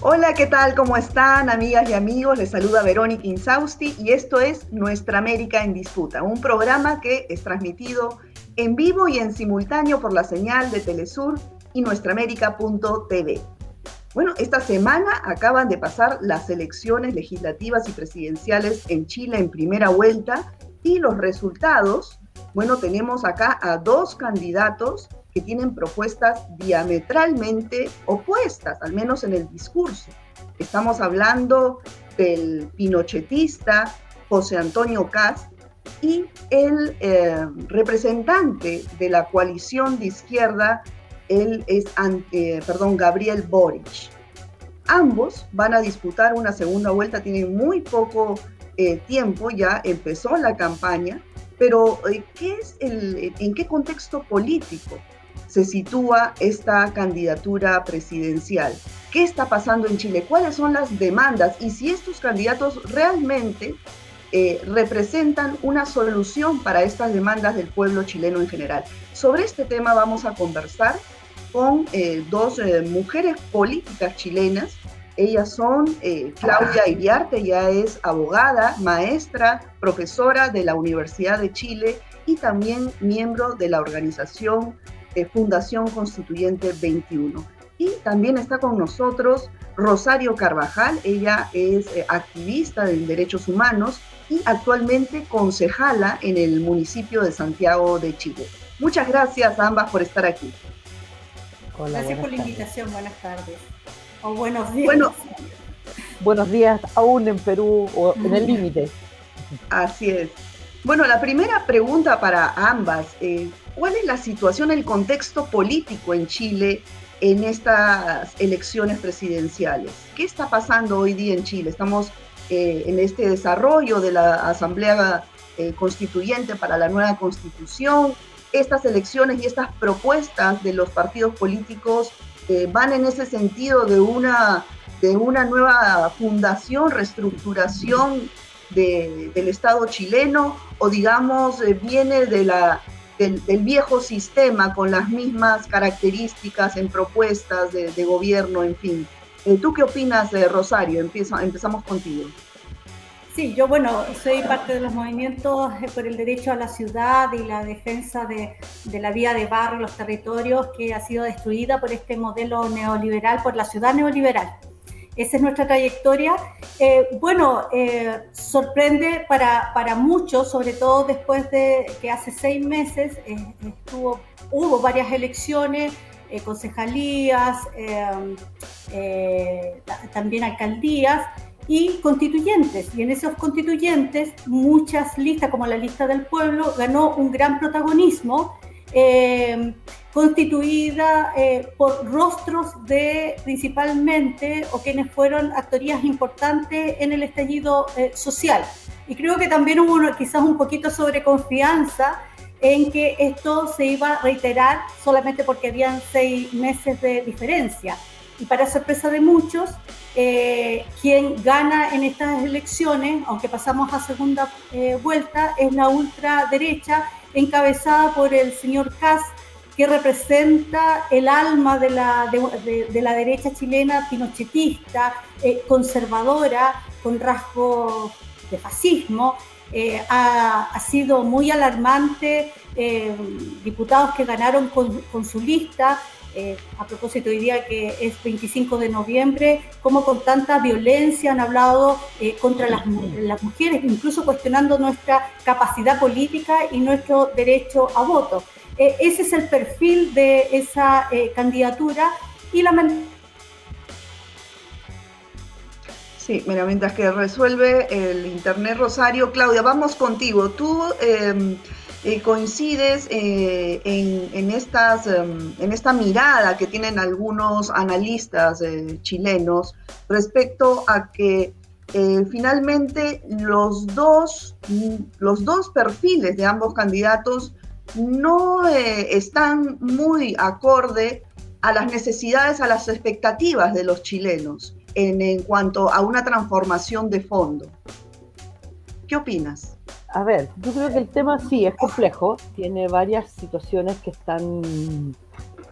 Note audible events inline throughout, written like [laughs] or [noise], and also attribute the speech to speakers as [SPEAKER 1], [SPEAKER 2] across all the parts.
[SPEAKER 1] Hola, ¿qué tal? ¿Cómo están, amigas y amigos? Les saluda Verónica Insausti y esto es Nuestra América en Disputa, un programa que es transmitido en vivo y en simultáneo por la señal de Telesur y nuestraamérica.tv. Bueno, esta semana acaban de pasar las elecciones legislativas y presidenciales en Chile en primera vuelta y los resultados, bueno, tenemos acá a dos candidatos que tienen propuestas diametralmente opuestas, al menos en el discurso. Estamos hablando del pinochetista José Antonio Cast y el eh, representante de la coalición de izquierda, él es, eh, perdón, Gabriel Boric. Ambos van a disputar una segunda vuelta, tienen muy poco eh, tiempo, ya empezó la campaña, pero ¿qué es el, ¿en qué contexto político se sitúa esta candidatura presidencial. ¿Qué está pasando en Chile? ¿Cuáles son las demandas? Y si estos candidatos realmente eh, representan una solución para estas demandas del pueblo chileno en general. Sobre este tema vamos a conversar con eh, dos eh, mujeres políticas chilenas. Ellas son Claudia Iriarte, ella es abogada, maestra, profesora de la Universidad de Chile y también miembro de la organización Fundación Constituyente 21. Y también está con nosotros Rosario Carvajal, ella es eh, activista en derechos humanos y actualmente concejala en el municipio de Santiago de Chile. Muchas gracias a ambas por estar aquí.
[SPEAKER 2] gracias por la invitación, buenas tardes. O buenos días.
[SPEAKER 3] Bueno, buenos días aún en Perú o en el límite. [laughs]
[SPEAKER 1] Así es. Bueno, la primera pregunta para ambas, eh, ¿cuál es la situación, el contexto político en Chile en estas elecciones presidenciales? ¿Qué está pasando hoy día en Chile? Estamos eh, en este desarrollo de la Asamblea eh, Constituyente para la nueva constitución. Estas elecciones y estas propuestas de los partidos políticos van en ese sentido de una, de una nueva fundación, reestructuración del Estado chileno o digamos eh, viene de la, del, viejo sistema con las mismas características en propuestas de, gobierno, en fin. Eh, ¿Tú qué opinas, de Rosario? empezamos contigo.
[SPEAKER 2] Sí, yo bueno, soy parte de los movimientos eh, por el derecho a la ciudad y la defensa de, de la vía de barrio, los territorios que ha sido destruida por este modelo neoliberal, por la ciudad neoliberal. Esa es nuestra trayectoria. Eh, bueno, eh, sorprende para, para, muchos, sobre todo después de que hace seis meses eh, estuvo, hubo varias elecciones, concejalías, también alcaldías y constituyentes. Y en esos constituyentes, muchas listas, como la lista del pueblo, ganó un gran protagonismo constituida eh, por rostros de principalmente o quienes fueron actorías importantes en el estallido eh, social. Y creo que también hubo quizás un poquito sobre confianza en que esto se iba a reiterar solamente porque habían seis meses de diferencia. Y para sorpresa de muchos, quien gana en estas elecciones, aunque pasamos a segunda vuelta, es la ultraderecha encabezada por el señor Kass, que representa el alma de la, de, la derecha chilena pinochetista, eh, conservadora, con rasgos de fascismo. Eh, ha, sido muy alarmante, eh, diputados que ganaron con, su lista, a propósito hoy día que es 25 de noviembre, como con tanta violencia han hablado contra las, mujeres, incluso cuestionando nuestra capacidad política y nuestro derecho a voto. Eh, ese es el perfil de esa eh, candidatura y la
[SPEAKER 1] Sí, mira, mientras que resuelve el Internet Rosario, Claudia, vamos contigo. Tú em, eh, coincides en, estas, em, en esta mirada que tienen algunos analistas chilenos respecto a que finalmente los dos, los dos perfiles de ambos candidatos no eh, están muy acorde a las necesidades, a las expectativas de los chilenos en, cuanto a una transformación de fondo. ¿Qué opinas?
[SPEAKER 3] A ver, yo creo que el tema sí es complejo, tiene varias situaciones que están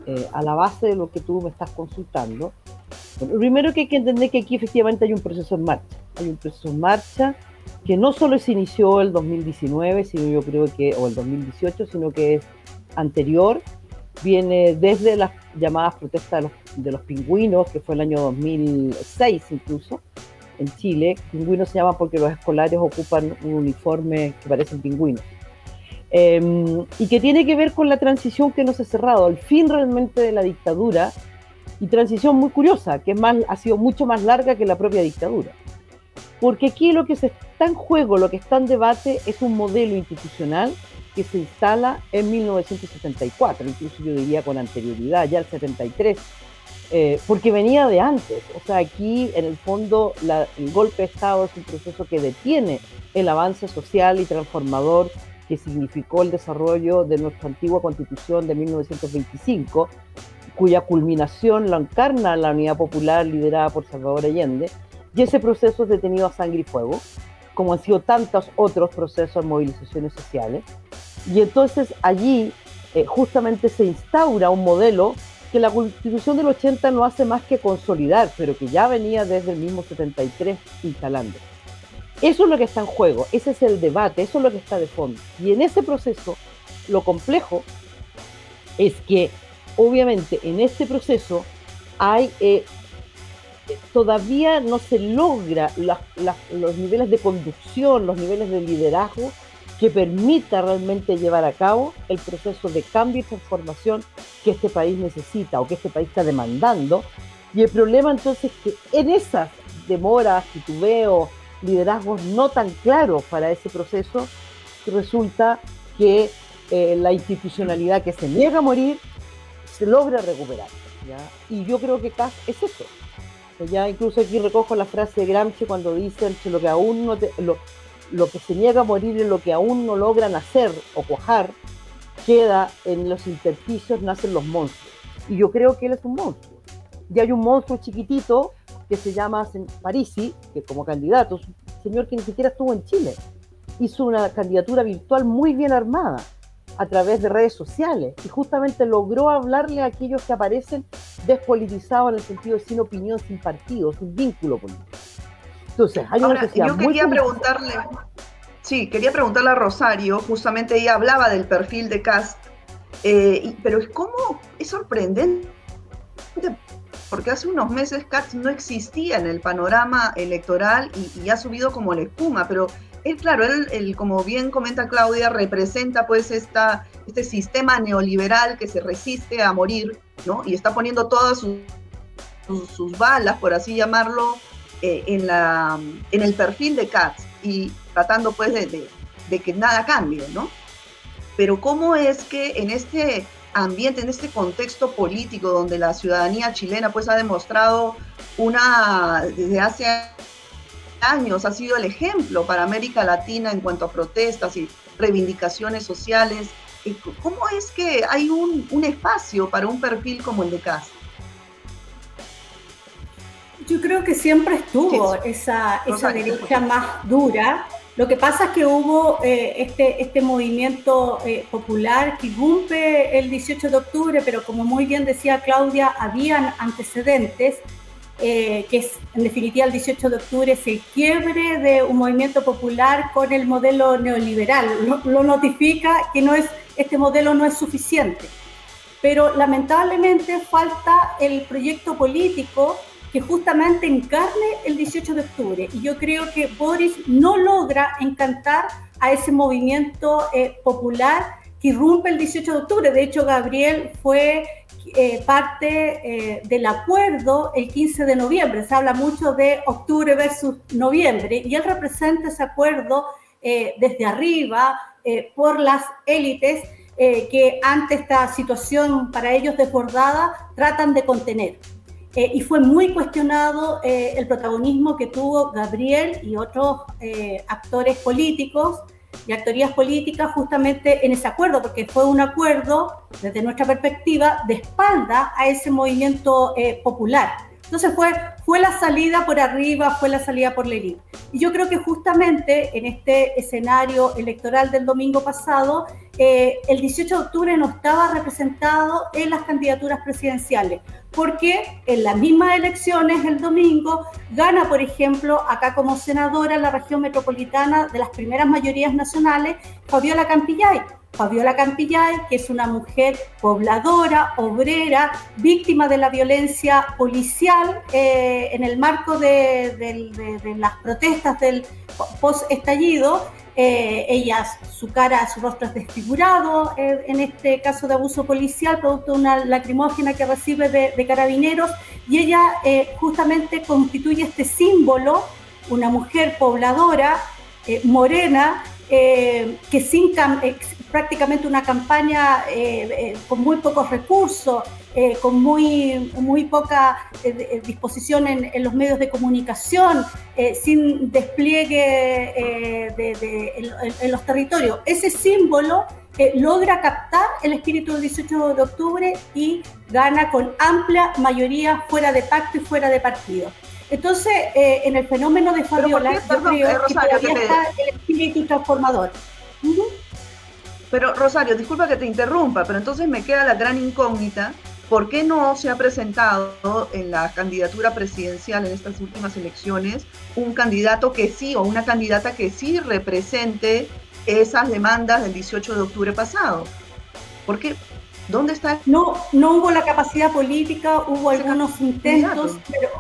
[SPEAKER 3] eh, a la base de lo que tú me estás consultando. Primero que hay que entender que aquí efectivamente hay un proceso en marcha. Hay un proceso en marcha que no solo se inició el 2019, sino yo creo que, o el 2018, sino que es anterior, viene desde las llamadas protestas de los, de los pingüinos, que fue el año 2006 incluso, en Chile. Pingüinos se llaman porque los escolares ocupan un uniforme que parecen pingüinos. Em, y que tiene que ver con la transición que no se ha cerrado, el fin realmente de la dictadura, y transición muy curiosa, que más, ha sido mucho más larga que la propia dictadura. Porque aquí lo que se está en juego, lo que está en debate es un modelo institucional que se instala en 1974, incluso yo diría con anterioridad, ya el 73, eh, porque venía de antes. O sea, aquí en el fondo el golpe de Estado es un proceso que detiene el avance social y transformador que significó el desarrollo de nuestra antigua constitución de 1925, cuya culminación la encarna la Unidad Popular liderada por Salvador Allende, y ese proceso es detenido a sangre y fuego, como han sido tantos otros procesos movilizaciones sociales. Y entonces allí eh, justamente se instaura un modelo que la constitución del 80 no hace más que consolidar, pero que ya venía desde el mismo 73 instalando. Eso es lo que está en juego, ese es el debate, eso es lo que está de fondo. Y en ese proceso, lo complejo es que obviamente en este proceso hay eh, todavía no se logra los niveles de conducción, los niveles de liderazgo que permita realmente llevar a cabo el proceso de cambio y transformación que este país necesita o que este país está demandando. Y el problema entonces es que en esas demoras, titubeos, liderazgos no tan claros para ese proceso, resulta que eh, la institucionalidad que se niega a morir se logra recuperar. Y yo creo que CAS es eso. Ya incluso aquí recojo la frase de Gramsci cuando dicen que lo que aún no lo, lo, que se niega a morir es lo que aún no logran hacer o cuajar, queda en los intersticios, nacen los monstruos. Y yo creo que él es un monstruo. Y hay un monstruo chiquitito que se llama Parisi, que como candidato, un señor que ni siquiera estuvo en Chile. Hizo una candidatura virtual muy bien armada a través de redes sociales y justamente logró hablarle a aquellos que aparecen despolitizados en el sentido de sin opinión, sin partido, sin vínculo político.
[SPEAKER 1] Entonces, hay una Yo quería preguntarle, sí, quería preguntarle a Rosario, justamente ella hablaba del perfil de Cast, eh, pero es como, es sorprendente, porque hace unos meses Cast no existía en el panorama electoral y, y ha subido como la espuma, pero claro, él, como bien comenta Claudia, representa pues esta, este sistema neoliberal que se resiste a morir, ¿no? Y está poniendo todas sus, sus, balas, por así llamarlo, eh, en, la, en el perfil de Katz y tratando pues de, de, que nada cambie, ¿no? Pero cómo es que en este ambiente, en este contexto político donde la ciudadanía chilena pues ha demostrado una, desde hace años ha sido el ejemplo para América Latina en cuanto a protestas y reivindicaciones sociales. ¿Cómo es que hay un, espacio para un perfil como el de CAS?
[SPEAKER 2] Yo creo que siempre estuvo esa, esa derecha más dura. Lo que pasa es que hubo eh, este, este movimiento eh, popular que irrumpe el 18 de octubre, pero como muy bien decía Claudia, habían antecedentes eh, que es en definitiva el 18 de octubre, se quiebre de un movimiento popular con el modelo neoliberal. Lo, notifica que no es, este modelo no es suficiente. Pero lamentablemente falta el proyecto político que justamente encarne el 18 de octubre. Y yo creo que Boris no logra encantar a ese movimiento eh, popular que irrumpe el 18 de octubre. De hecho, Gabriel fue eh, parte eh, del acuerdo el 15 de noviembre. Se habla mucho de octubre versus noviembre y él representa ese acuerdo eh, desde arriba por las élites que ante esta situación para ellos desbordada tratan de contener. y fue muy cuestionado el protagonismo que tuvo Gabriel y otros actores políticos y actorías políticas justamente en ese acuerdo, porque fue un acuerdo, desde nuestra perspectiva, de espalda a ese movimiento eh, popular. Entonces fue, fue la salida por arriba, fue la salida por la Y yo creo que justamente en este escenario electoral del domingo pasado, eh, el 18 de octubre no estaba representado en las candidaturas presidenciales, porque en las mismas elecciones el domingo gana, por ejemplo, acá como senadora en la región metropolitana de las primeras mayorías nacionales, Fabiola Campillay Fabiola Campillay, que es una mujer pobladora, obrera, víctima de la violencia policial eh, en el marco de, las protestas del post-estallido. Eh, ella, su cara, su rostro es desfigurado eh, en este caso de abuso policial, producto de una lacrimógena que recibe de, carabineros, y ella justamente constituye este símbolo, una mujer pobladora, morena, que sin, prácticamente una campaña eh, eh, con muy pocos recursos, eh, con muy, muy poca disposición en, los medios de comunicación, sin despliegue en, los territorios. Ese símbolo logra captar el espíritu del 18 de octubre y gana con amplia mayoría fuera de pacto y fuera de partido. Entonces, en el fenómeno de Fabiola, yo creo que todavía está el espíritu transformador.
[SPEAKER 1] Pero Rosario, disculpa que te interrumpa, pero entonces me queda la gran incógnita, ¿por qué no se ha presentado en la candidatura presidencial en estas últimas elecciones un candidato que sí o una candidata que sí represente esas demandas del 18 de octubre pasado? ¿Por qué? ¿Dónde está?
[SPEAKER 2] No, no hubo la capacidad política, hubo algunos intentos, pero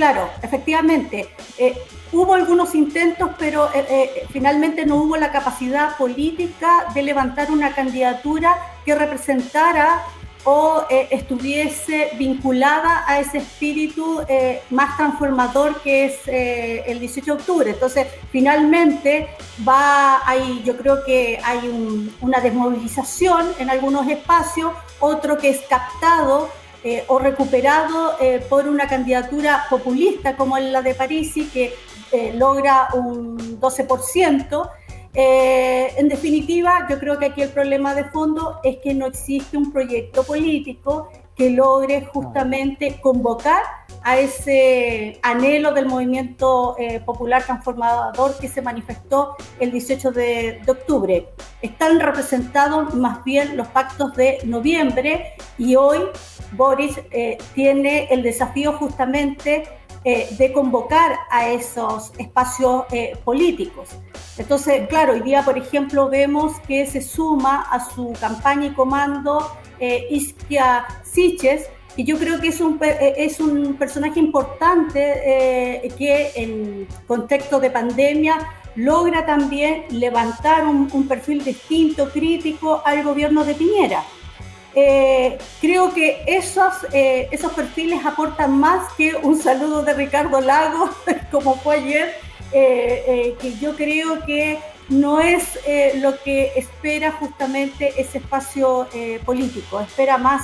[SPEAKER 2] claro, efectivamente. Eh, Hubo algunos intentos, pero eh, eh, finalmente no hubo la capacidad política de levantar una candidatura que representara o estuviese vinculada a ese espíritu más transformador que es el 18 de octubre. Entonces, finalmente va, hay, yo creo que hay una desmovilización en algunos espacios, otro que es captado o recuperado por una candidatura populista como la de Parisi, que eh, logra un 12%. Eh, en definitiva, yo creo que aquí el problema de fondo es que no existe un proyecto político que logre justamente convocar a ese anhelo del movimiento eh, popular transformador que se manifestó el 18 de, octubre. Están representados más bien los pactos de noviembre y hoy Boris tiene el desafío justamente eh, de convocar a esos espacios eh, políticos. Entonces, claro, hoy día, por ejemplo, vemos que se suma a su campaña y comando eh, Iskia Siches, que yo creo que es un, eh, es un personaje importante que en contexto de pandemia logra también levantar un, perfil distinto, crítico al gobierno de Piñera. Eh, creo que esos, eh, esos perfiles aportan más que un saludo de Ricardo Lago, [laughs] como fue ayer, eh, que yo creo que no es lo que espera justamente ese espacio político, espera más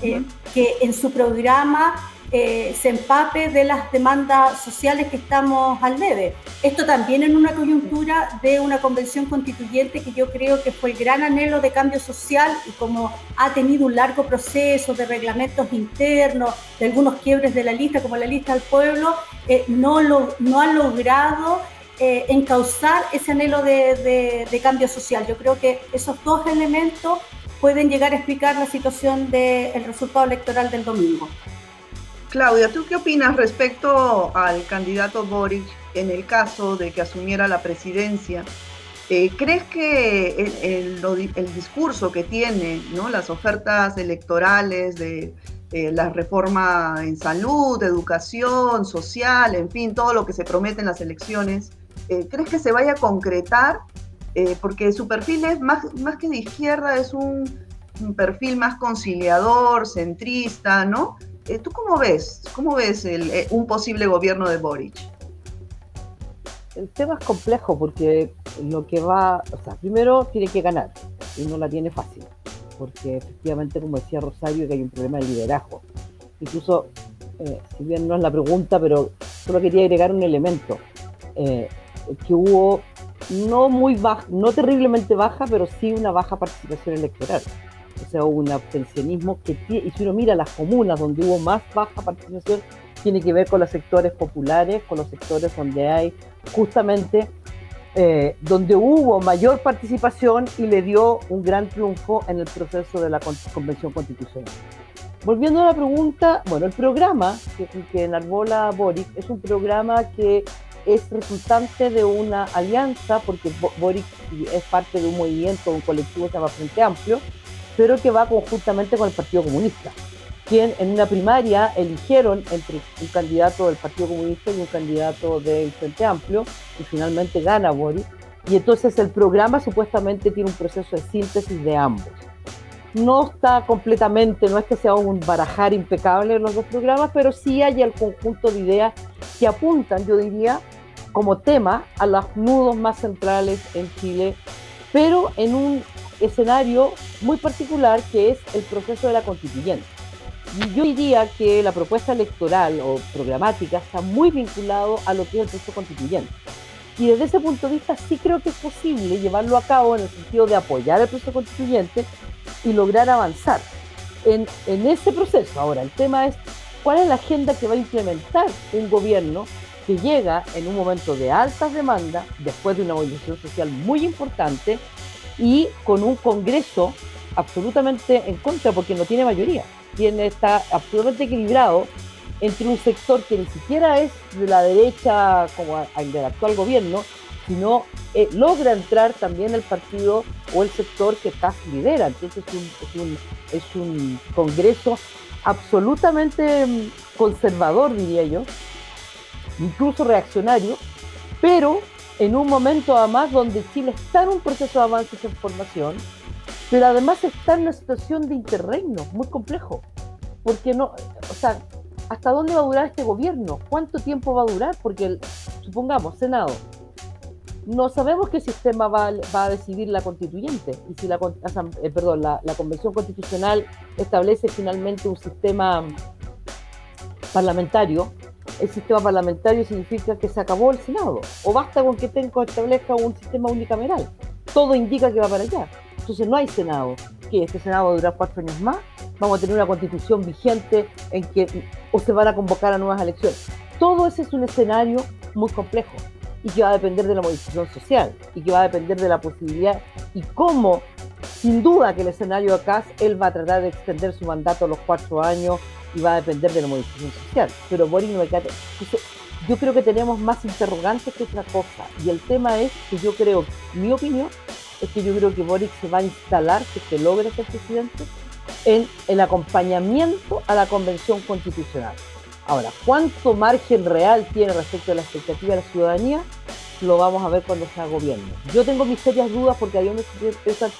[SPEAKER 2] que en su programa eh, se empape de las demandas sociales que estamos al debe. Esto también en una coyuntura de una convención constituyente que yo creo que fue el gran anhelo de cambio social y como ha tenido un largo proceso de reglamentos internos, de algunos quiebres de la lista, como la lista del pueblo, eh, no, lo, no ha logrado eh, encauzar ese anhelo de, de, cambio social. Yo creo que esos dos elementos pueden llegar a explicar la situación del resultado electoral del domingo.
[SPEAKER 1] Claudia, ¿tú qué opinas respecto al candidato Boric en el caso de que asumiera la presidencia? Eh, ¿Crees que el, discurso que tiene, ¿no? las ofertas electorales de eh, la reforma en salud, educación, social, en fin, todo lo que se promete en las elecciones, eh, ¿crees que se vaya a concretar? Porque su perfil es más, más que de izquierda, es un, perfil más conciliador, centrista, ¿no? Eh, ¿Tú cómo ves? ¿Cómo ves eh, un posible gobierno de Boric?
[SPEAKER 3] El tema es complejo porque lo que va, o sea, primero tiene que ganar y no la tiene fácil, porque efectivamente, como decía Rosario, que hay un problema de liderazgo. Incluso, eh, si bien no es la pregunta, pero solo quería agregar un elemento, que hubo no muy baja, no terriblemente baja, pero sí una baja participación electoral o sea, un abstencionismo que, y si uno mira las comunas donde hubo más baja participación, tiene que ver con los sectores populares, con los sectores donde hay justamente, eh, donde hubo mayor participación y le dio un gran triunfo en el proceso de la Convención Constitucional. Volviendo a la pregunta, bueno, el programa que, que enarbola Boric es un programa que es resultante de una alianza, porque Boric es parte de un movimiento, un colectivo que se llama Frente Amplio, pero que va conjuntamente con el Partido Comunista, quien en una primaria eligieron entre un candidato del Partido Comunista y un candidato del Frente Amplio, y finalmente gana Boric. Y entonces el programa supuestamente tiene un proceso de síntesis de ambos. No está completamente, no es que sea un barajar impecable en los dos programas, pero sí hay el conjunto de ideas que apuntan, yo diría, como tema a los nudos más centrales en Chile, pero en un escenario muy particular que es el proceso de la constituyente. Y yo diría que la propuesta electoral o programática está muy vinculado a lo que es el proceso constituyente. Y desde ese punto de vista sí creo que es posible llevarlo a cabo en el sentido de apoyar el proceso constituyente y lograr avanzar en, en ese proceso. Ahora, el tema es cuál es la agenda que va a implementar un gobierno que llega en un momento de altas demandas, después de una movilización social muy importante y con un Congreso absolutamente en contra porque no tiene mayoría. Tiene, está absolutamente equilibrado entre un sector que ni siquiera es de la derecha como el del actual gobierno, sino eh, logra entrar también el partido o el sector que casi lidera. Entonces es un, es un, es un Congreso absolutamente mm, conservador, diría yo, incluso reaccionario, pero en un momento además donde Chile está en un proceso de avance en formación, pero además está en una situación de interreino muy complejo, porque no, o sea, ¿hasta dónde va a durar este gobierno? ¿Cuánto tiempo va a durar? Porque, supongamos, Senado, no sabemos qué sistema va, a decidir la constituyente y si la, eh, la, la convención constitucional establece finalmente un sistema parlamentario el sistema parlamentario significa que se acabó el Senado, o basta con que tenga, establezca un sistema unicameral. Todo indica que va para allá. Entonces no hay Senado. que Este Senado va a durar cuatro años más. Vamos a tener una constitución vigente en que o se van a convocar a nuevas elecciones. Todo ese es un escenario muy complejo y que va a depender de la modificación social y que va a depender de la posibilidad y cómo, sin duda que el escenario acá, él va a tratar de extender su mandato a los cuatro años y va a depender de la modificación social. Pero Boris no me queda. Yo creo que tenemos más interrogantes que otra cosa. Y el tema es que yo creo, mi opinión, es que yo creo que Boric se va a instalar, que se logre ser presidente, en el acompañamiento a la convención constitucional. Ahora, ¿cuánto margen real tiene respecto a la expectativa de la ciudadanía? Lo vamos a ver cuando sea gobierno. Yo tengo mis serias dudas porque hay unos que empiezan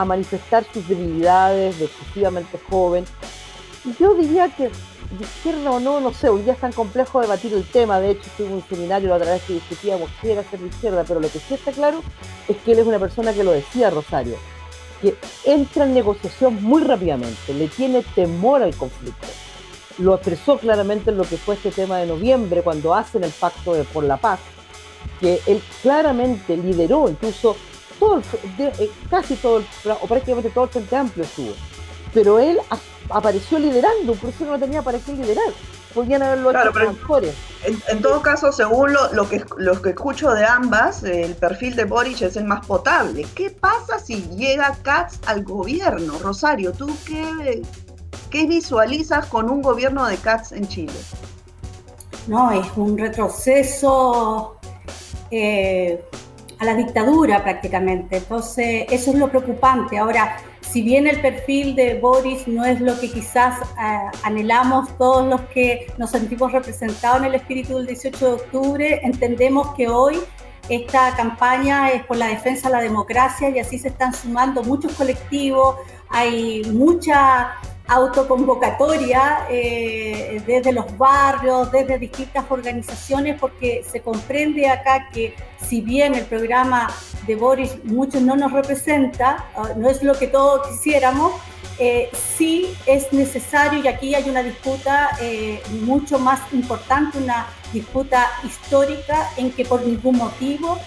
[SPEAKER 3] a manifestar sus debilidades de excesivamente joven, yo diría que de izquierda o no, no sé, hoy día es tan complejo debatir el tema, de hecho estuve en un seminario la otra vez que discutíamos qué era ser de izquierda, pero lo que sí está claro es que él es una persona que lo decía Rosario, que entra en negociación muy rápidamente, le tiene temor al conflicto. Lo expresó claramente en lo que fue este tema de noviembre, cuando hacen el pacto de, por la paz, que él claramente lideró, incluso todo eh, casi todo, el, o prácticamente todo el Frente Amplio estuvo, pero él apareció liderando, por eso no tenía para qué liderar. Podían haberlo hecho
[SPEAKER 1] mejores. En, todo caso, según lo, que, lo que escucho de ambas, el perfil de Boric es el más potable. ¿Qué pasa si llega Katz al gobierno? Rosario, ¿tú qué, qué visualizas con un gobierno de Katz en Chile?
[SPEAKER 2] No, es un retroceso eh, a la dictadura prácticamente. Entonces, eso es lo preocupante. Ahora, si bien el perfil de Boris no es lo que quizás eh, anhelamos todos los que nos sentimos representados en el espíritu del 18 de octubre, entendemos que hoy esta campaña es por la defensa de la democracia y así se están sumando muchos colectivos, hay mucha autoconvocatoria eh, desde los barrios, desde distintas organizaciones, porque se comprende acá que si bien el programa de Boris muchos no nos representa, ah, no es lo que todos quisiéramos, eh, sí es necesario, y aquí hay una disputa eh, mucho más importante, una disputa histórica en que por ningún motivo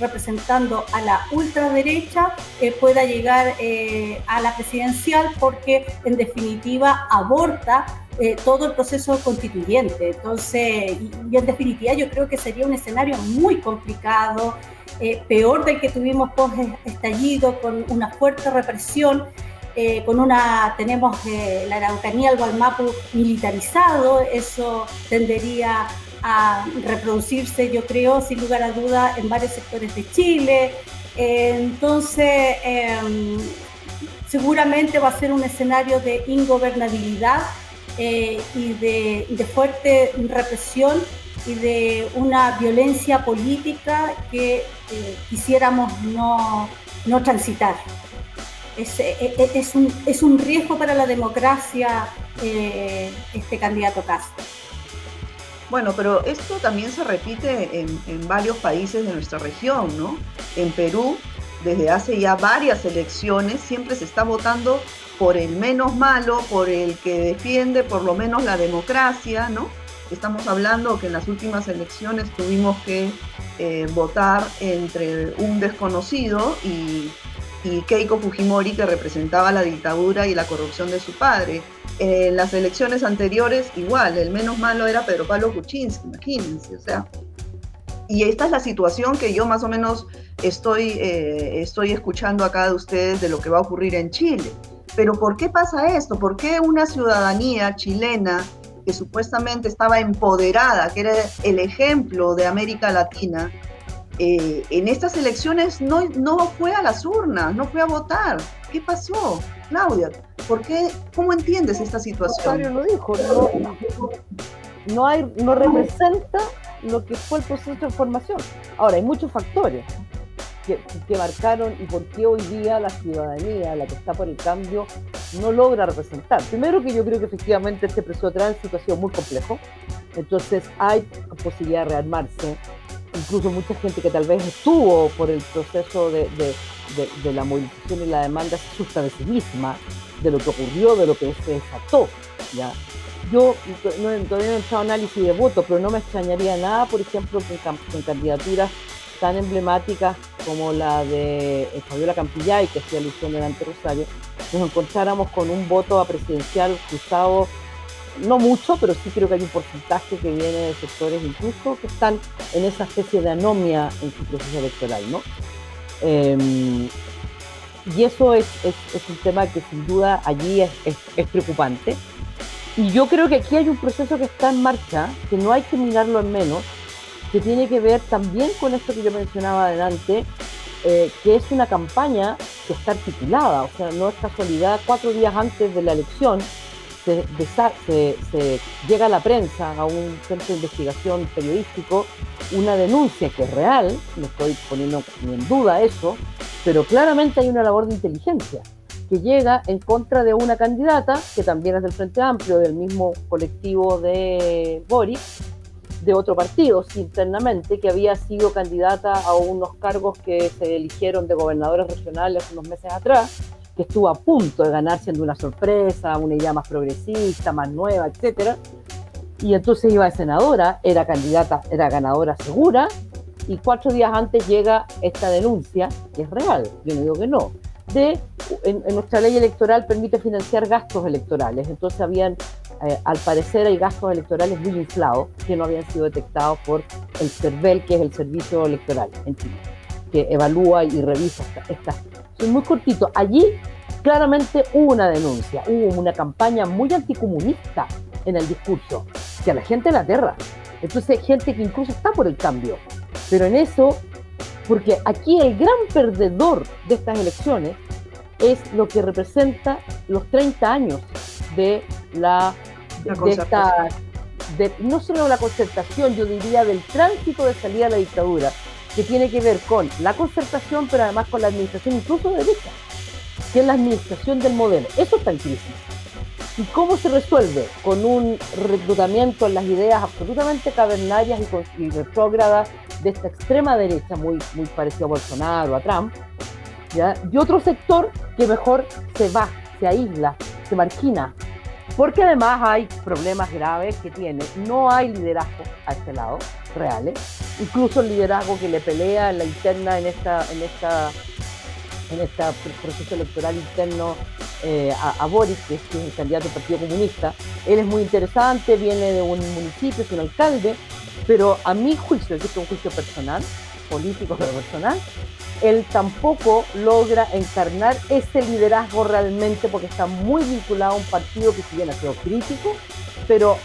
[SPEAKER 2] representando a la ultraderecha eh, pueda llegar eh, a la presidencial porque en definitiva aborta eh, todo el proceso constituyente. Entonces, y, en definitiva yo creo que sería un escenario muy complicado, peor del que tuvimos post estallido, con una fuerte represión. con una, tenemos la Araucanía, el Gualmapu militarizado, eso tendería a reproducirse, yo creo, sin lugar a duda, en varios sectores de Chile. entonces, em, seguramente va a ser un escenario de ingobernabilidad eh, y, de, fuerte represión y de una violencia política que eh, quisiéramos no, transitar. Es, e, e, es, un, es, un, riesgo para la democracia eh, este candidato Castro.
[SPEAKER 1] Bueno, pero esto también se repite en, varios países de nuestra región, ¿no? En Perú, desde hace ya varias elecciones, siempre se está votando por el menos malo, por el que defiende por lo menos la democracia, ¿no? Estamos hablando que en las últimas elecciones tuvimos que eh, votar entre un desconocido y y Keiko Fujimori, que representaba la dictadura y la corrupción de su padre. En las elecciones anteriores, igual, el menos malo era Pedro Pablo Kuczynski, imagínense, o sea. Y esta es la situación que yo más o menos estoy, eh, estoy escuchando acá de ustedes de lo que va a ocurrir en Chile. Pero ¿por qué pasa esto? ¿Por qué una ciudadanía chilena que supuestamente estaba empoderada, que era el ejemplo de América Latina, eh, en estas elecciones no, no fue a las urnas, no fue a votar. ¿Qué pasó? Claudia, ¿por qué, ¿cómo entiendes esta situación?
[SPEAKER 3] Mario lo dijo, no, hay, no representa lo que fue el proceso de formación. Ahora, hay muchos factores que, marcaron y por qué hoy día la ciudadanía, la que está por el cambio, no logra representar. Primero que yo creo que efectivamente este proceso de tránsito ha sido muy complejo, entonces hay posibilidad de rearmarse, incluso mucha gente que tal vez estuvo por el proceso de, la movilización y la demanda se asusta de sí misma, de lo que ocurrió, de lo que se desató. ¿ya? Yo no, todavía no he hecho análisis de voto, pero no me extrañaría nada, por ejemplo, que en, candidaturas tan emblemáticas como la de Fabiola Campillay, que hacía alusión delante Rosario, nos encontráramos con un voto a presidencial cruzado no mucho, pero sí creo que hay un porcentaje que viene de sectores incluso que están en esa especie de anomia en su proceso electoral, ¿no? Em, y eso es, un tema que sin duda allí es, preocupante. Y yo creo que aquí hay un proceso que está en marcha, que no hay que mirarlo en menos, que tiene que ver también con esto que yo mencionaba adelante, eh, que es una campaña que está articulada, o sea, no es casualidad, cuatro días antes de la elección, se, llega a la prensa, a un centro de investigación periodístico, una denuncia que es real, no estoy poniendo ni en duda eso, pero claramente hay una labor de inteligencia que llega en contra de una candidata que también es del Frente Amplio, del mismo colectivo de Boris, de otro partido internamente, que había sido candidata a unos cargos que se eligieron de gobernadores regionales unos meses atrás que estuvo a punto de ganar siendo una sorpresa, una idea más progresista, más nueva, etcétera. Y entonces iba de senadora, era candidata, era ganadora segura, y cuatro días antes llega esta denuncia, que es real, yo no digo que no, de en, nuestra ley electoral permite financiar gastos electorales. Entonces habían, eh, al parecer hay gastos electorales muy inflados que no habían sido detectados por el CERVEL, que es el Servicio Electoral en Chile, que evalúa y revisa estas soy muy cortito. Allí claramente hubo una denuncia, hubo una campaña muy anticomunista en el discurso, que a la gente la aterra. Entonces, gente que incluso está por el cambio. Pero en eso, porque aquí el gran perdedor de estas elecciones es lo que representa los 30 años de la, de esta, de, no solo la concertación, yo diría del tránsito de salida a la dictadura, que tiene que ver con la concertación, pero además con la administración incluso de derecha, que es la administración del modelo. Eso está en crisis. ¿Y cómo se resuelve? Con un reclutamiento en las ideas absolutamente cavernarias y, retrógradas de esta extrema derecha, muy, muy parecido a Bolsonaro, a Trump, ¿ya? y otro sector que mejor se va, se aísla, se margina, porque además hay problemas graves que tiene, no hay liderazgo a este lado, reales, incluso el liderazgo que le pelea en la interna en esta, en esta, en este proceso electoral interno eh, a, Boris, que es el candidato del Partido Comunista. Él es muy interesante, viene de un municipio, es un alcalde, pero a mi juicio, que es un juicio personal, político pero personal, él tampoco logra encarnar ese liderazgo realmente porque está muy vinculado a un partido que si bien ha sido crítico, pero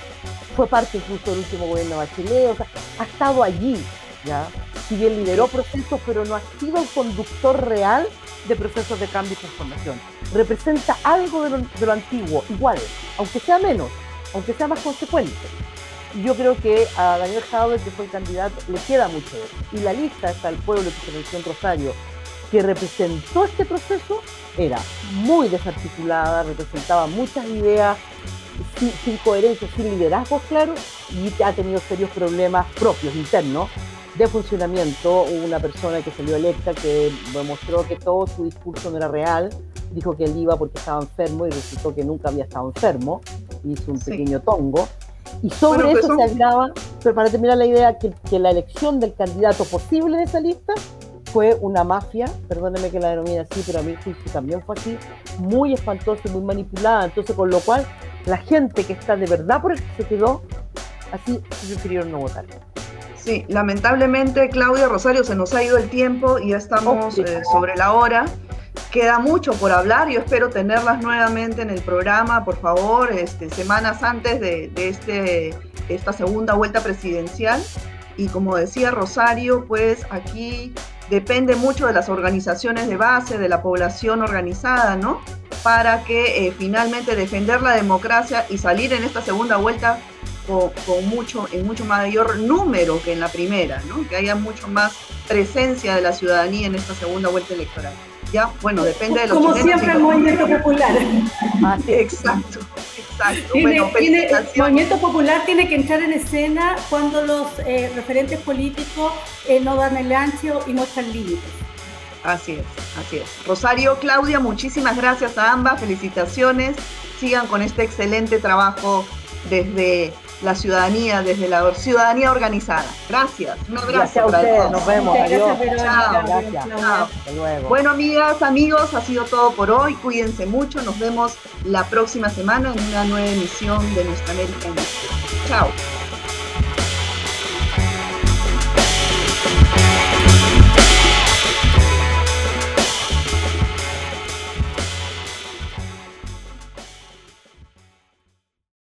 [SPEAKER 3] fue parte incluso del último gobierno de Bachelet, o sea, ha estado allí, ¿ya? Si bien lideró procesos, pero no ha sido el conductor real de procesos de cambio y transformación. Representa algo de lo, de lo antiguo, igual, aunque sea menos, aunque sea más consecuente yo creo que a Daniel Jadwe, que fue el candidato, le queda mucho. Y la lista está el pueblo que se en Rosario, que representó este proceso, era muy desarticulada, representaba muchas ideas sin, coherencia, sin liderazgo claro, y ha tenido serios problemas propios, internos, de funcionamiento. Hubo una persona que salió electa que demostró que todo su discurso no era real, dijo que él iba porque estaba enfermo y resultó que nunca había estado enfermo, hizo un pequeño tongo. Y sobre eso se agrava, pero para terminar la idea, que, que, la elección del candidato posible de esa lista fue una mafia, perdóneme que la denomine así, pero a mí también fue así, muy espantosa y muy manipulada. Entonces, con lo cual, la gente que está de verdad por el que se quedó, así prefirieron no votar.
[SPEAKER 1] Sí, lamentablemente, Claudia Rosario, se nos ha ido el tiempo y ya estamos eh, sobre la hora. Queda mucho por hablar, yo espero tenerlas nuevamente en el programa, por favor, este, semanas antes de, este, esta segunda vuelta presidencial. Y como decía Rosario, pues aquí depende mucho de las organizaciones de base, de la población organizada, ¿no? Para que eh, finalmente defender la democracia y salir en esta segunda vuelta con, con, mucho, en mucho mayor número que en la primera, ¿no? Que haya mucho más presencia de la ciudadanía en esta segunda vuelta electoral. Ya, bueno, depende de los
[SPEAKER 2] Como siempre el movimiento popular. [laughs]
[SPEAKER 1] Exacto, exacto.
[SPEAKER 2] el movimiento popular tiene que entrar en escena cuando los eh, referentes políticos eh, no dan el ancho y muestran límites.
[SPEAKER 1] Así es, así es. Rosario, Claudia, muchísimas gracias a ambas, felicitaciones. Sigan con este excelente trabajo desde la ciudadanía, desde la ciudadanía organizada. Gracias.
[SPEAKER 3] Un abrazo. Gracias Nos vemos. Adiós.
[SPEAKER 1] Chao. Gracias. Hasta luego. Bueno, amigas, amigos, ha sido todo por hoy. Cuídense mucho. Nos vemos la próxima semana en una nueva emisión de Nuestra América en Chao.